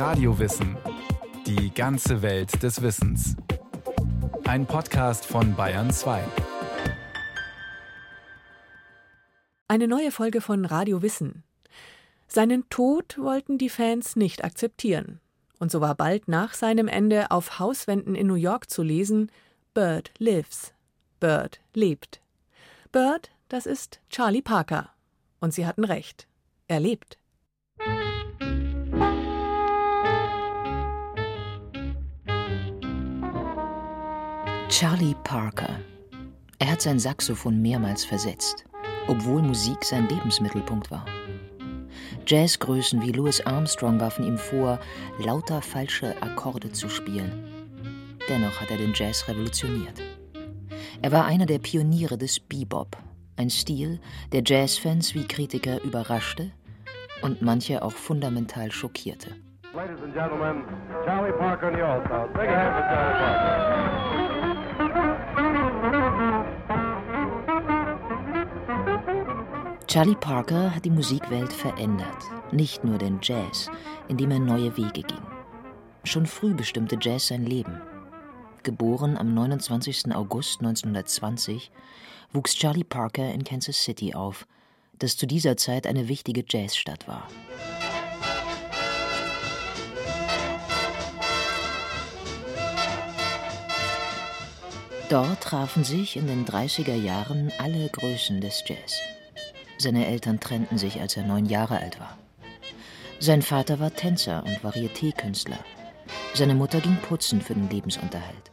Radiowissen. Die ganze Welt des Wissens. Ein Podcast von Bayern 2. Eine neue Folge von Radio Wissen. Seinen Tod wollten die Fans nicht akzeptieren. Und so war bald nach seinem Ende auf Hauswänden in New York zu lesen: Bird lives. Bird lebt. Bird, das ist Charlie Parker. Und sie hatten recht. Er lebt. Charlie Parker. Er hat sein Saxophon mehrmals versetzt, obwohl Musik sein Lebensmittelpunkt war. Jazzgrößen wie Louis Armstrong warfen ihm vor, lauter falsche Akkorde zu spielen. Dennoch hat er den Jazz revolutioniert. Er war einer der Pioniere des Bebop, ein Stil, der Jazzfans wie Kritiker überraschte und manche auch fundamental schockierte. Ladies and gentlemen, Charlie Parker and the All-Stars. Big hand for Charlie Parker. Charlie Parker hat die Musikwelt verändert, nicht nur den Jazz, indem er neue Wege ging. Schon früh bestimmte Jazz sein Leben. Geboren am 29. August 1920, wuchs Charlie Parker in Kansas City auf, das zu dieser Zeit eine wichtige Jazzstadt war. Dort trafen sich in den 30er Jahren alle Größen des Jazz. Seine Eltern trennten sich, als er neun Jahre alt war. Sein Vater war Tänzer und Varieté-Künstler. Seine Mutter ging putzen für den Lebensunterhalt.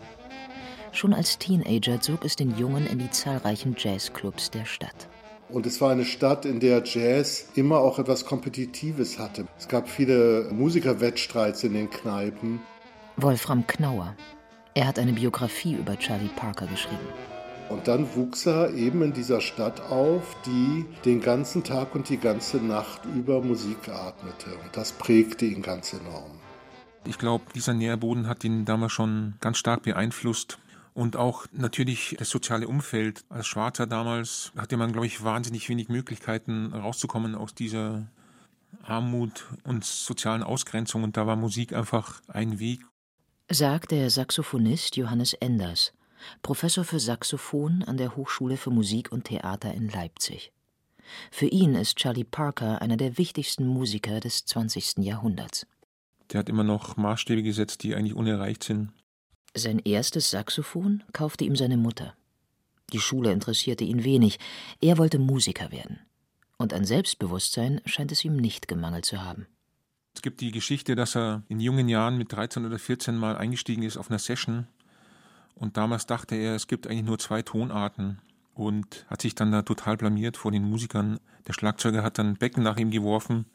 Schon als Teenager zog es den Jungen in die zahlreichen Jazzclubs der Stadt. Und es war eine Stadt, in der Jazz immer auch etwas Kompetitives hatte. Es gab viele Musikerwettstreits in den Kneipen. Wolfram Knauer. Er hat eine Biografie über Charlie Parker geschrieben. Und dann wuchs er eben in dieser Stadt auf, die den ganzen Tag und die ganze Nacht über Musik atmete. Und das prägte ihn ganz enorm. Ich glaube, dieser Nährboden hat ihn damals schon ganz stark beeinflusst. Und auch natürlich das soziale Umfeld. Als Schwarzer damals hatte man, glaube ich, wahnsinnig wenig Möglichkeiten rauszukommen aus dieser Armut und sozialen Ausgrenzung. Und da war Musik einfach ein Weg. Sagt der Saxophonist Johannes Enders. Professor für Saxophon an der Hochschule für Musik und Theater in Leipzig. Für ihn ist Charlie Parker einer der wichtigsten Musiker des 20. Jahrhunderts. Der hat immer noch Maßstäbe gesetzt, die eigentlich unerreicht sind. Sein erstes Saxophon kaufte ihm seine Mutter. Die Schule interessierte ihn wenig, er wollte Musiker werden. Und an Selbstbewusstsein scheint es ihm nicht gemangelt zu haben. Es gibt die Geschichte, dass er in jungen Jahren mit 13 oder 14 mal eingestiegen ist auf einer Session und damals dachte er, es gibt eigentlich nur zwei Tonarten und hat sich dann da total blamiert vor den Musikern. Der Schlagzeuger hat dann Becken nach ihm geworfen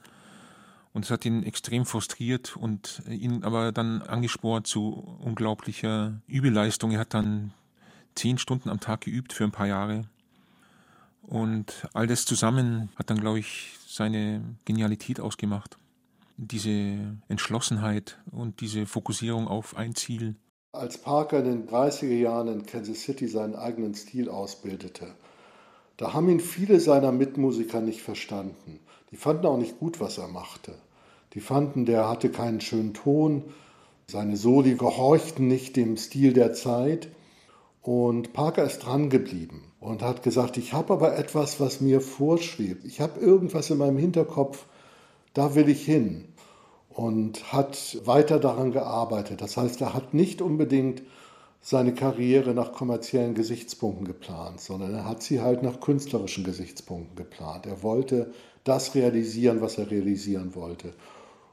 und es hat ihn extrem frustriert und ihn aber dann angespornt zu unglaublicher Übeleistung. Er hat dann zehn Stunden am Tag geübt für ein paar Jahre. Und all das zusammen hat dann, glaube ich, seine Genialität ausgemacht. Diese Entschlossenheit und diese Fokussierung auf ein Ziel. Als Parker in den 30er Jahren in Kansas City seinen eigenen Stil ausbildete, da haben ihn viele seiner Mitmusiker nicht verstanden. Die fanden auch nicht gut, was er machte. Die fanden, der hatte keinen schönen Ton, seine Soli gehorchten nicht dem Stil der Zeit. Und Parker ist dran geblieben und hat gesagt, ich habe aber etwas, was mir vorschwebt. Ich habe irgendwas in meinem Hinterkopf, da will ich hin und hat weiter daran gearbeitet. Das heißt, er hat nicht unbedingt seine Karriere nach kommerziellen Gesichtspunkten geplant, sondern er hat sie halt nach künstlerischen Gesichtspunkten geplant. Er wollte das realisieren, was er realisieren wollte.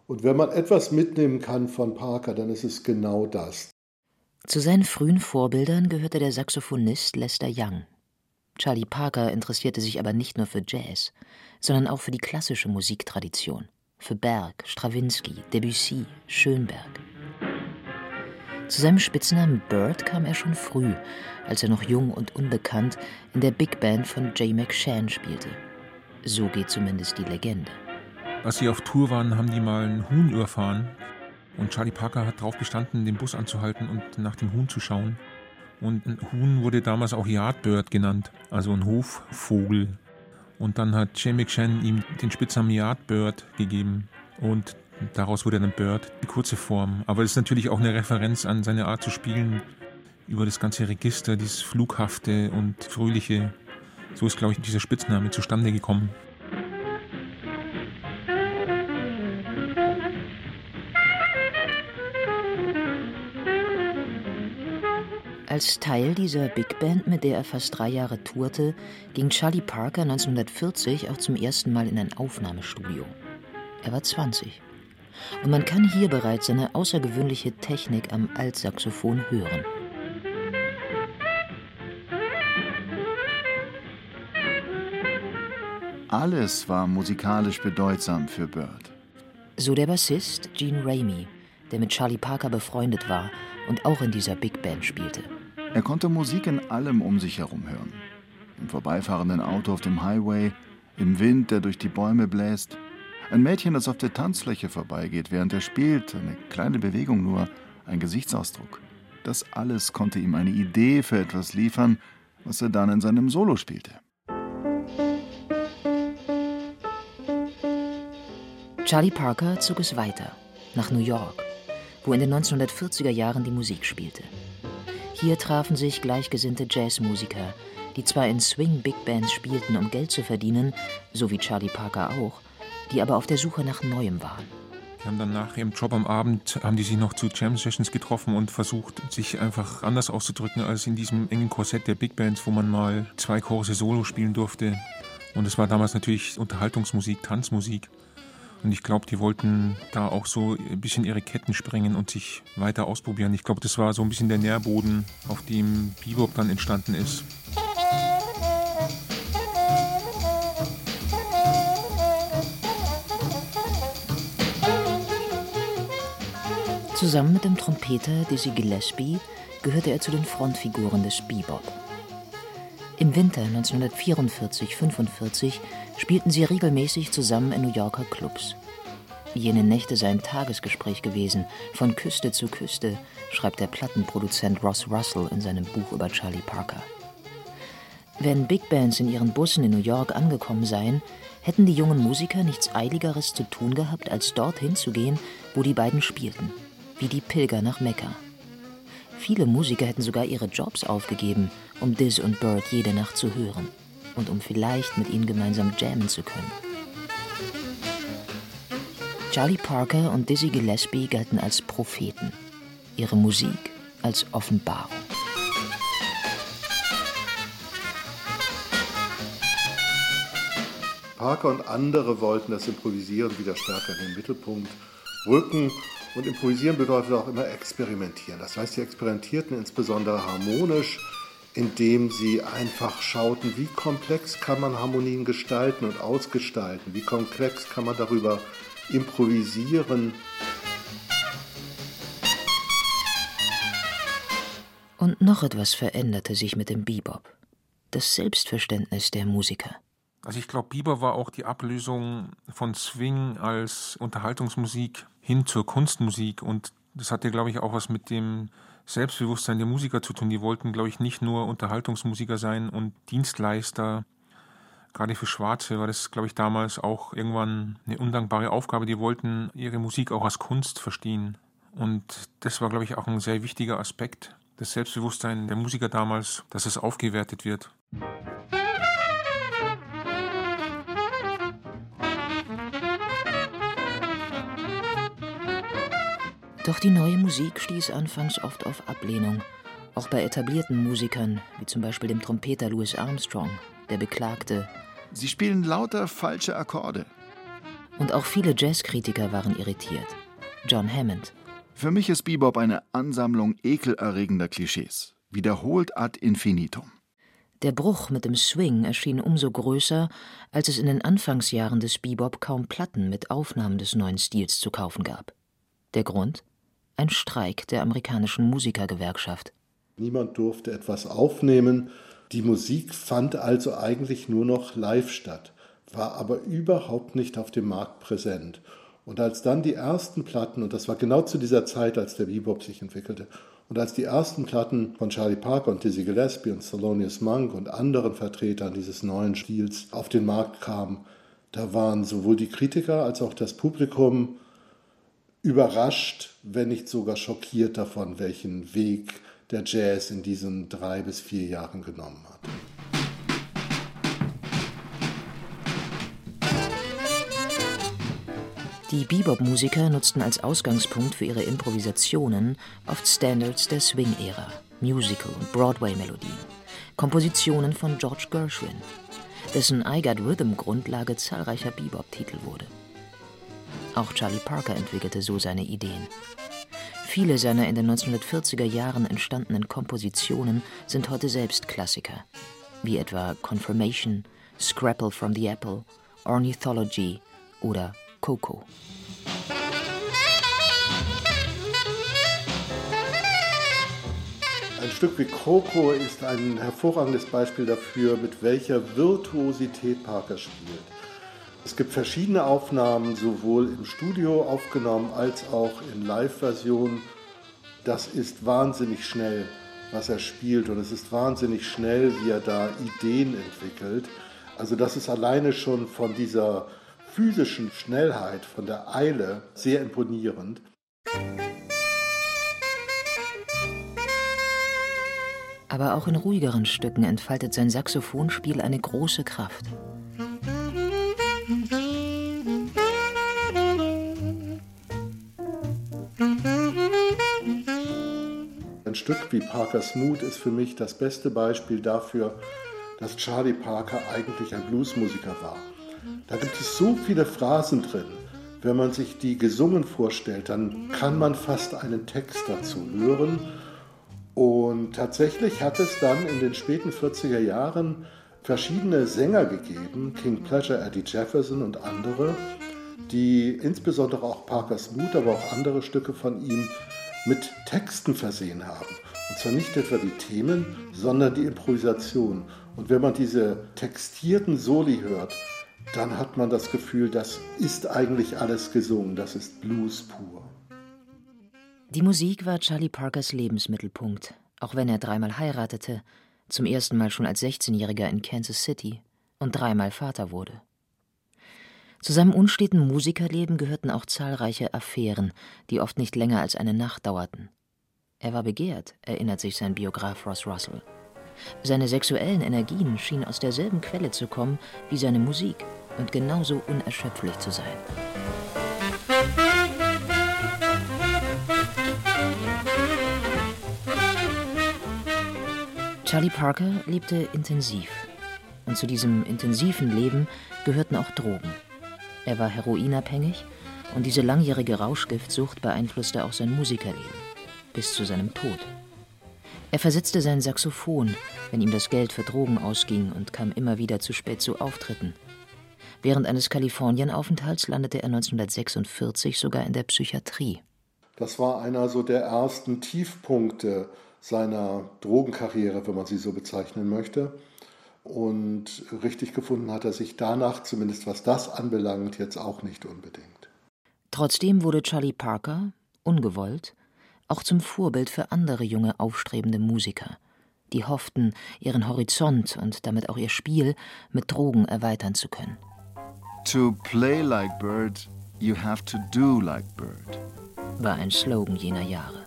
Und wenn man etwas mitnehmen kann von Parker, dann ist es genau das. Zu seinen frühen Vorbildern gehörte der Saxophonist Lester Young. Charlie Parker interessierte sich aber nicht nur für Jazz, sondern auch für die klassische Musiktradition für Berg, Strawinski, Debussy, Schönberg. Zu seinem Spitznamen Bird kam er schon früh, als er noch jung und unbekannt in der Big Band von Jay McShann spielte. So geht zumindest die Legende. Als sie auf Tour waren, haben die mal einen Huhn überfahren. Und Charlie Parker hat darauf bestanden, den Bus anzuhalten und nach dem Huhn zu schauen. Und ein Huhn wurde damals auch Yardbird genannt, also ein Hoffvogel. Und dann hat Jay McShann ihm den Spitznamen Yardbird gegeben. Und daraus wurde dann Bird, die kurze Form. Aber es ist natürlich auch eine Referenz an seine Art zu spielen, über das ganze Register, dieses Flughafte und Fröhliche. So ist, glaube ich, dieser Spitzname zustande gekommen. Als Teil dieser Big Band, mit der er fast drei Jahre tourte, ging Charlie Parker 1940 auch zum ersten Mal in ein Aufnahmestudio. Er war 20. Und man kann hier bereits seine außergewöhnliche Technik am Altsaxophon hören. Alles war musikalisch bedeutsam für Bird. So der Bassist Gene Ramey, der mit Charlie Parker befreundet war und auch in dieser Big Band spielte. Er konnte Musik in allem um sich herum hören. Im vorbeifahrenden Auto auf dem Highway, im Wind, der durch die Bäume bläst, ein Mädchen, das auf der Tanzfläche vorbeigeht, während er spielt, eine kleine Bewegung nur, ein Gesichtsausdruck. Das alles konnte ihm eine Idee für etwas liefern, was er dann in seinem Solo spielte. Charlie Parker zog es weiter, nach New York, wo in den 1940er Jahren die Musik spielte. Hier trafen sich gleichgesinnte Jazzmusiker, die zwar in Swing-Big Bands spielten, um Geld zu verdienen, so wie Charlie Parker auch, die aber auf der Suche nach Neuem waren. Die haben dann nach ihrem Job am Abend, haben die sich noch zu Jam Sessions getroffen und versucht, sich einfach anders auszudrücken als in diesem engen Korsett der Big Bands, wo man mal zwei Chorus Solo spielen durfte. Und es war damals natürlich Unterhaltungsmusik, Tanzmusik. Und ich glaube, die wollten da auch so ein bisschen ihre Ketten sprengen und sich weiter ausprobieren. Ich glaube, das war so ein bisschen der Nährboden, auf dem Bebop dann entstanden ist. Zusammen mit dem Trompeter Dizzy Gillespie gehörte er zu den Frontfiguren des Bebop. Im Winter 1944-45 spielten sie regelmäßig zusammen in New Yorker Clubs. Jene Nächte seien Tagesgespräch gewesen, von Küste zu Küste, schreibt der Plattenproduzent Ross Russell in seinem Buch über Charlie Parker. Wenn Big Bands in ihren Bussen in New York angekommen seien, hätten die jungen Musiker nichts Eiligeres zu tun gehabt, als dorthin zu gehen, wo die beiden spielten wie die Pilger nach Mekka. Viele Musiker hätten sogar ihre Jobs aufgegeben, um Diz und Bird jede Nacht zu hören und um vielleicht mit ihnen gemeinsam jammen zu können. Charlie Parker und Dizzy Gillespie galten als Propheten, ihre Musik als Offenbarung. Parker und andere wollten das Improvisieren wieder stärker in den Mittelpunkt rücken und improvisieren bedeutet auch immer experimentieren. Das heißt, sie experimentierten insbesondere harmonisch, indem sie einfach schauten, wie komplex kann man Harmonien gestalten und ausgestalten, wie komplex kann man darüber improvisieren. Und noch etwas veränderte sich mit dem Bebop. Das Selbstverständnis der Musiker. Also ich glaube, Bieber war auch die Ablösung von Swing als Unterhaltungsmusik hin zur Kunstmusik und das hatte, glaube ich, auch was mit dem Selbstbewusstsein der Musiker zu tun. Die wollten, glaube ich, nicht nur Unterhaltungsmusiker sein und Dienstleister. Gerade für Schwarze war das, glaube ich, damals auch irgendwann eine undankbare Aufgabe. Die wollten ihre Musik auch als Kunst verstehen. Und das war, glaube ich, auch ein sehr wichtiger Aspekt, das Selbstbewusstsein der Musiker damals, dass es aufgewertet wird. Doch die neue Musik stieß anfangs oft auf Ablehnung, auch bei etablierten Musikern, wie zum Beispiel dem Trompeter Louis Armstrong, der beklagte, Sie spielen lauter falsche Akkorde. Und auch viele Jazzkritiker waren irritiert. John Hammond. Für mich ist Bebop eine Ansammlung ekelerregender Klischees, wiederholt ad infinitum. Der Bruch mit dem Swing erschien umso größer, als es in den Anfangsjahren des Bebop kaum Platten mit Aufnahmen des neuen Stils zu kaufen gab. Der Grund? Ein Streik der amerikanischen Musikergewerkschaft. Niemand durfte etwas aufnehmen. Die Musik fand also eigentlich nur noch live statt, war aber überhaupt nicht auf dem Markt präsent. Und als dann die ersten Platten, und das war genau zu dieser Zeit, als der Bebop sich entwickelte, und als die ersten Platten von Charlie Parker und Dizzy Gillespie und Thelonious Monk und anderen Vertretern dieses neuen Stils auf den Markt kamen, Da waren sowohl die Kritiker als auch das Publikum überrascht, wenn nicht sogar schockiert davon, welchen Weg der Jazz in diesen drei bis vier Jahren genommen hat. Die Bebop-Musiker nutzten als Ausgangspunkt für ihre Improvisationen oft Standards der Swing-Ära, Musical- und Broadway-Melodien, Kompositionen von George Gershwin, dessen I Got Rhythm Grundlage zahlreicher Bebop-Titel wurde. Auch Charlie Parker entwickelte so seine Ideen. Viele seiner in den 1940er Jahren entstandenen Kompositionen sind heute selbst Klassiker, wie etwa Confirmation, Scrapple from the Apple, Ornithology oder Coco. Ein Stück wie Coco ist ein hervorragendes Beispiel dafür, mit welcher Virtuosität Parker spielt. Es gibt verschiedene Aufnahmen, sowohl im Studio aufgenommen als auch in Live-Versionen. Das ist wahnsinnig schnell, was er spielt und es ist wahnsinnig schnell, wie er da Ideen entwickelt. Also das ist alleine schon von dieser physischen Schnellheit, von der Eile sehr imponierend. Aber auch in ruhigeren Stücken entfaltet sein Saxophonspiel eine große Kraft. Stück wie Parker's Mood ist für mich das beste Beispiel dafür, dass Charlie Parker eigentlich ein Bluesmusiker war. Da gibt es so viele Phrasen drin. Wenn man sich die gesungen vorstellt, dann kann man fast einen Text dazu hören. Und tatsächlich hat es dann in den späten 40er Jahren verschiedene Sänger gegeben, King Pleasure, Eddie Jefferson und andere, die insbesondere auch Parker's Mood, aber auch andere Stücke von ihm mit Texten versehen haben. Und zwar nicht etwa die Themen, sondern die Improvisation. Und wenn man diese textierten Soli hört, dann hat man das Gefühl, das ist eigentlich alles gesungen, das ist Blues pur. Die Musik war Charlie Parkers Lebensmittelpunkt, auch wenn er dreimal heiratete, zum ersten Mal schon als 16-Jähriger in Kansas City und dreimal Vater wurde. Zu seinem unsteten Musikerleben gehörten auch zahlreiche Affären, die oft nicht länger als eine Nacht dauerten. Er war begehrt, erinnert sich sein Biograf Ross Russell. Seine sexuellen Energien schienen aus derselben Quelle zu kommen wie seine Musik und genauso unerschöpflich zu sein. Charlie Parker lebte intensiv. Und zu diesem intensiven Leben gehörten auch Drogen. Er war heroinabhängig und diese langjährige Rauschgiftsucht beeinflusste auch sein Musikerleben bis zu seinem Tod. Er versetzte sein Saxophon, wenn ihm das Geld für Drogen ausging und kam immer wieder zu spät zu Auftritten. Während eines Kalifornienaufenthalts landete er 1946 sogar in der Psychiatrie. Das war einer so der ersten Tiefpunkte seiner Drogenkarriere, wenn man sie so bezeichnen möchte. Und richtig gefunden hat er sich danach, zumindest was das anbelangt, jetzt auch nicht unbedingt. Trotzdem wurde Charlie Parker, ungewollt, auch zum Vorbild für andere junge aufstrebende Musiker, die hofften, ihren Horizont und damit auch ihr Spiel mit Drogen erweitern zu können. To play like Bird, you have to do like Bird, war ein Slogan jener Jahre.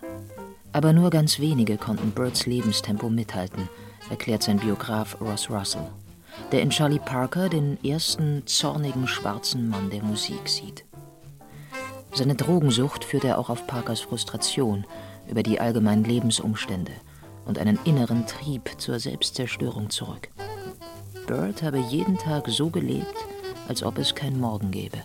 Aber nur ganz wenige konnten Birds Lebenstempo mithalten, erklärt sein Biograf Ross Russell, der in Charlie Parker den ersten zornigen schwarzen Mann der Musik sieht. Seine Drogensucht führt er auch auf Parkers Frustration über die allgemeinen Lebensumstände und einen inneren Trieb zur Selbstzerstörung zurück. Bird habe jeden Tag so gelebt, als ob es kein Morgen gäbe.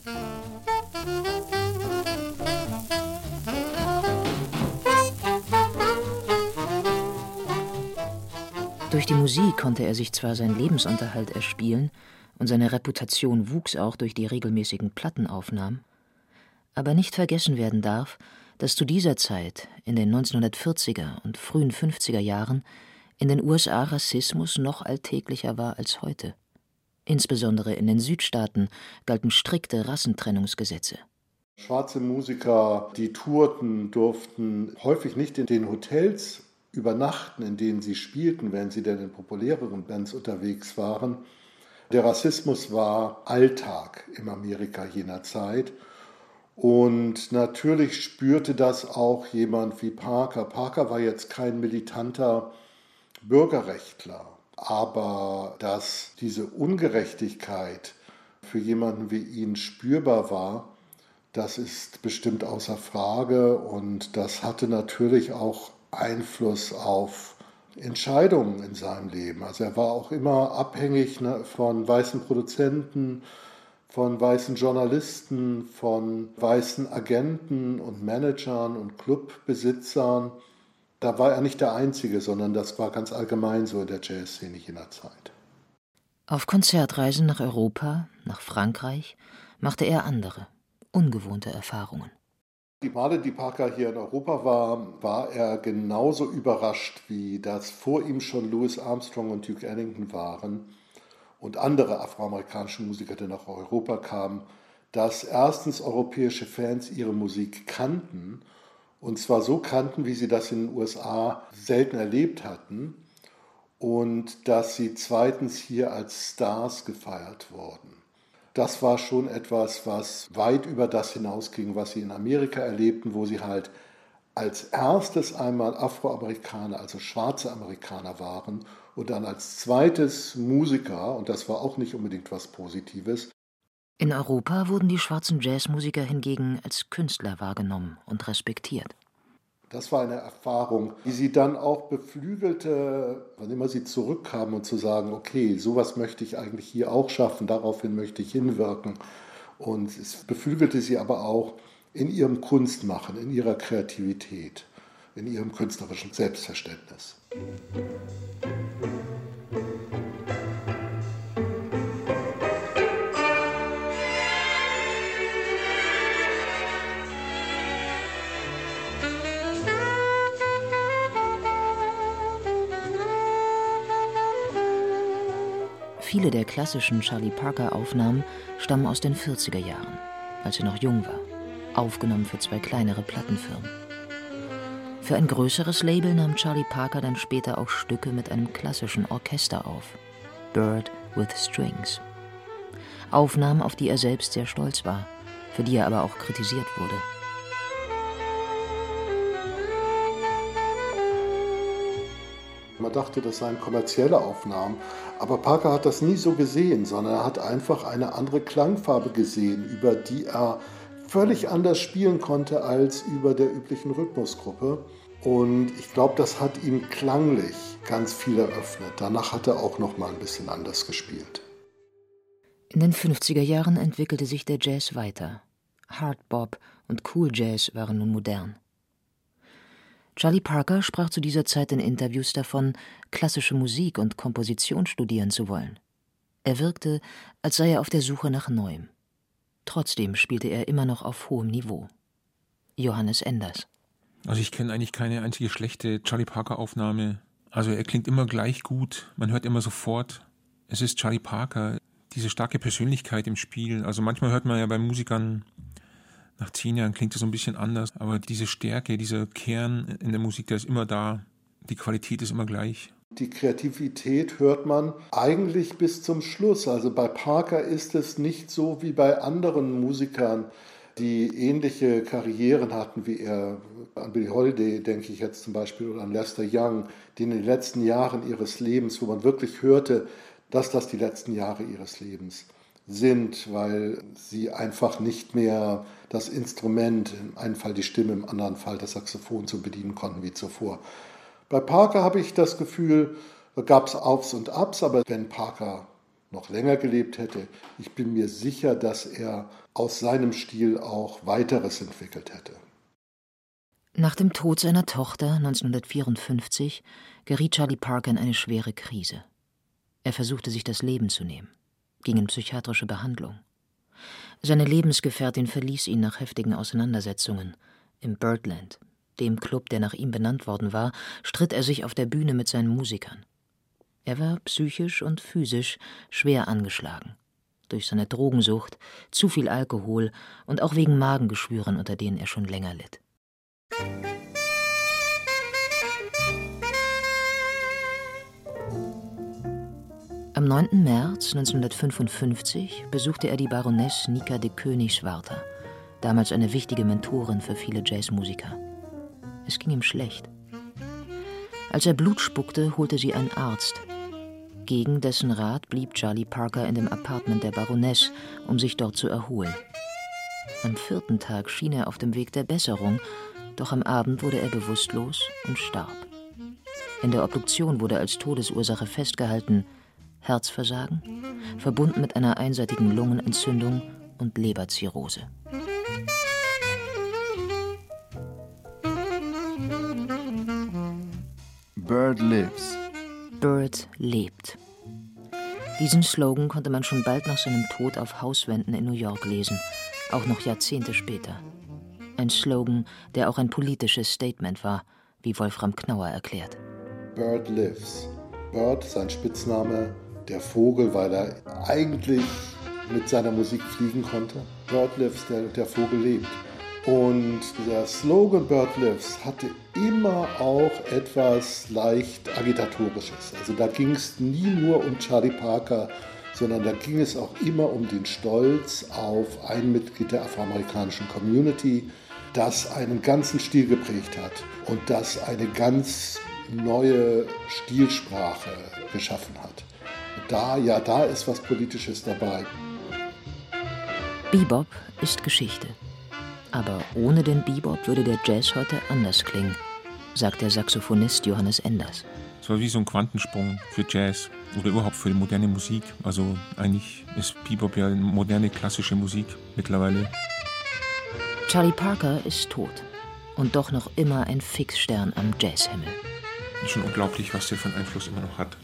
Durch die Musik konnte er sich zwar seinen Lebensunterhalt erspielen, und seine Reputation wuchs auch durch die regelmäßigen Plattenaufnahmen, aber nicht vergessen werden darf, dass zu dieser Zeit, in den 1940er und frühen 50er Jahren, in den USA Rassismus noch alltäglicher war als heute. Insbesondere in den Südstaaten galten strikte Rassentrennungsgesetze. Schwarze Musiker, die tourten, durften häufig nicht in den Hotels übernachten, in denen sie spielten, wenn sie denn in populäreren Bands unterwegs waren, Der Rassismus war Alltag im Amerika jener Zeit. Und natürlich spürte das auch jemand wie Parker. Parker war jetzt kein militanter Bürgerrechtler, aber dass diese Ungerechtigkeit für jemanden wie ihn spürbar war, das ist bestimmt außer Frage und das hatte natürlich auch Einfluss auf Entscheidungen in seinem Leben. Also er war auch immer abhängig ne, von weißen Produzenten, von weißen Journalisten, von weißen Agenten und Managern und Clubbesitzern. Da war er nicht der Einzige, sondern das war ganz allgemein so in der Jazzszene jener Zeit. Auf Konzertreisen nach Europa, nach Frankreich, machte er andere, ungewohnte Erfahrungen. Die Male, die Parker hier in Europa war, war er genauso überrascht, wie das vor ihm schon Louis Armstrong und Duke Ellington waren und andere afroamerikanische Musiker, die nach Europa kamen, dass erstens europäische Fans ihre Musik kannten und zwar so kannten, wie sie das in den USA selten erlebt hatten und dass sie zweitens hier als Stars gefeiert wurden das war schon etwas, was weit über das hinausging, was sie in Amerika erlebten, wo sie halt als erstes einmal Afroamerikaner, also schwarze Amerikaner waren und dann als zweites Musiker, und das war auch nicht unbedingt was Positives. In Europa wurden die schwarzen Jazzmusiker hingegen als Künstler wahrgenommen und respektiert. Das war eine Erfahrung, die sie dann auch beflügelte, wann immer sie zurückkamen und zu sagen, okay, sowas möchte ich eigentlich hier auch schaffen, daraufhin möchte ich hinwirken. Und es beflügelte sie aber auch in ihrem Kunstmachen, in ihrer Kreativität, in ihrem künstlerischen Selbstverständnis. Viele der klassischen Charlie Parker-Aufnahmen stammen aus den 40er Jahren, als er noch jung war, aufgenommen für zwei kleinere Plattenfirmen. Für ein größeres Label nahm Charlie Parker dann später auch Stücke mit einem klassischen Orchester auf, Bird with Strings. Aufnahmen, auf die er selbst sehr stolz war, für die er aber auch kritisiert wurde. Man dachte, das seien kommerzielle Aufnahmen. Aber Parker hat das nie so gesehen, sondern er hat einfach eine andere Klangfarbe gesehen, über die er völlig anders spielen konnte als über der üblichen Rhythmusgruppe. Und ich glaube, das hat ihm klanglich ganz viel eröffnet. Danach hat er auch noch mal ein bisschen anders gespielt. In den 50er Jahren entwickelte sich der Jazz weiter. Hard Bop und Cool Jazz waren nun modern. Charlie Parker sprach zu dieser Zeit in Interviews davon, klassische Musik und Komposition studieren zu wollen. Er wirkte, als sei er auf der Suche nach Neuem. Trotzdem spielte er immer noch auf hohem Niveau. Johannes Enders. Also ich kenne eigentlich keine einzige schlechte Charlie Parker Aufnahme. Also er klingt immer gleich gut, man hört immer sofort, es ist Charlie Parker, diese starke Persönlichkeit im Spiel. Also manchmal hört man ja bei Musikern nach zehn Jahren klingt es so ein bisschen anders, aber diese Stärke, dieser Kern in der Musik, der ist immer da. Die Qualität ist immer gleich. Die Kreativität hört man eigentlich bis zum Schluss. Also bei Parker ist es nicht so wie bei anderen Musikern, die ähnliche Karrieren hatten wie er. An Billie Holiday denke ich jetzt zum Beispiel oder an Lester Young, die in den letzten Jahren ihres Lebens, wo man wirklich hörte, dass das die letzten Jahre ihres Lebens sind, weil sie einfach nicht mehr das Instrument, im einen Fall die Stimme, im anderen Fall das Saxophon zu bedienen konnten wie zuvor. Bei Parker habe ich das Gefühl, gab es Aufs und Abs, aber wenn Parker noch länger gelebt hätte, ich bin mir sicher, dass er aus seinem Stil auch weiteres entwickelt hätte. Nach dem Tod seiner Tochter 1954 geriet Charlie Parker in eine schwere Krise. Er versuchte sich das Leben zu nehmen ging in psychiatrische Behandlung. Seine Lebensgefährtin verließ ihn nach heftigen Auseinandersetzungen. Im Birdland, dem Club, der nach ihm benannt worden war, stritt er sich auf der Bühne mit seinen Musikern. Er war psychisch und physisch schwer angeschlagen. Durch seine Drogensucht, zu viel Alkohol und auch wegen Magengeschwüren, unter denen er schon länger litt. 9. März 1955 besuchte er die Baroness Nika de Königswarter, damals eine wichtige Mentorin für viele Jazzmusiker. Es ging ihm schlecht. Als er Blut spuckte, holte sie einen Arzt. Gegen dessen Rat blieb Charlie Parker in dem Apartment der Baroness, um sich dort zu erholen. Am vierten Tag schien er auf dem Weg der Besserung, doch am Abend wurde er bewusstlos und starb. In der Obduktion wurde als Todesursache festgehalten Herzversagen, verbunden mit einer einseitigen Lungenentzündung und Leberzirrhose. Bird lives. Bird lebt. Diesen Slogan konnte man schon bald nach seinem Tod auf Hauswänden in New York lesen, auch noch Jahrzehnte später. Ein Slogan, der auch ein politisches Statement war, wie Wolfram Knauer erklärt. Bird lives. Bird, sein Spitzname, der Vogel, weil er eigentlich mit seiner Musik fliegen konnte. Bird lives, der, der Vogel lebt. Und der Slogan Bird Lives hatte immer auch etwas leicht agitatorisches. Also da ging es nie nur um Charlie Parker, sondern da ging es auch immer um den Stolz auf ein Mitglied der afroamerikanischen Community, das einen ganzen Stil geprägt hat und das eine ganz neue Stilsprache geschaffen hat. Da, ja, da ist was Politisches dabei. Bebop ist Geschichte. Aber ohne den Bebop würde der Jazz heute anders klingen, sagt der Saxophonist Johannes Enders. Es war wie so ein Quantensprung für Jazz oder überhaupt für die moderne Musik. Also eigentlich ist Bebop ja moderne klassische Musik mittlerweile. Charlie Parker ist tot und doch noch immer ein Fixstern am Jazzhimmel. Ist schon unglaublich, was der für einen Einfluss immer noch hat.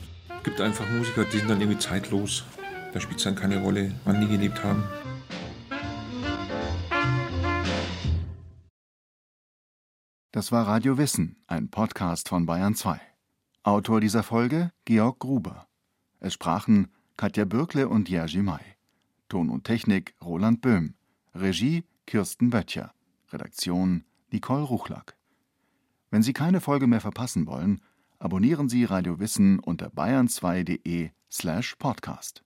Es gibt einfach Musiker, die sind dann irgendwie zeitlos. Da spielt es dann keine Rolle, wann die gelebt haben. Das war Radio Wissen, ein Podcast von Bayern 2. Autor dieser Folge Georg Gruber. Es sprachen Katja Bürkle und Jerzy May. Ton und Technik Roland Böhm. Regie Kirsten Böttcher. Redaktion Nicole Ruchlack. Wenn Sie keine Folge mehr verpassen wollen, abonnieren Sie Radio Wissen unter bayern2.de slash podcast.